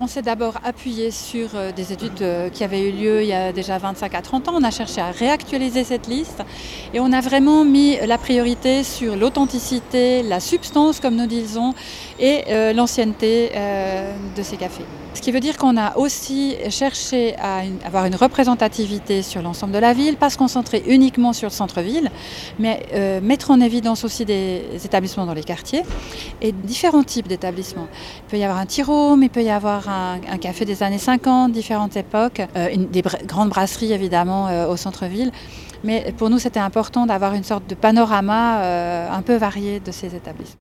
On s'est d'abord appuyé sur euh, des études euh, qui avaient eu lieu il y a déjà 25 à 30 ans. On a cherché à réactualiser cette liste et on a vraiment mis la priorité sur l'authenticité, la substance, comme nous disons, et euh, l'ancienneté de ces cafés. Ce qui veut dire qu'on a aussi cherché à avoir une représentativité sur l'ensemble de la ville, pas se concentrer uniquement sur le centre-ville, mais mettre en évidence aussi des établissements dans les quartiers et différents types d'établissements. Il peut y avoir un tirome, il peut y avoir un, café des années 50, différentes époques, euh, des grandes brasseries évidemment euh, au centre-ville. Mais pour nous, c'était important d'avoir une sorte de panorama euh, un peu varié de ces établissements.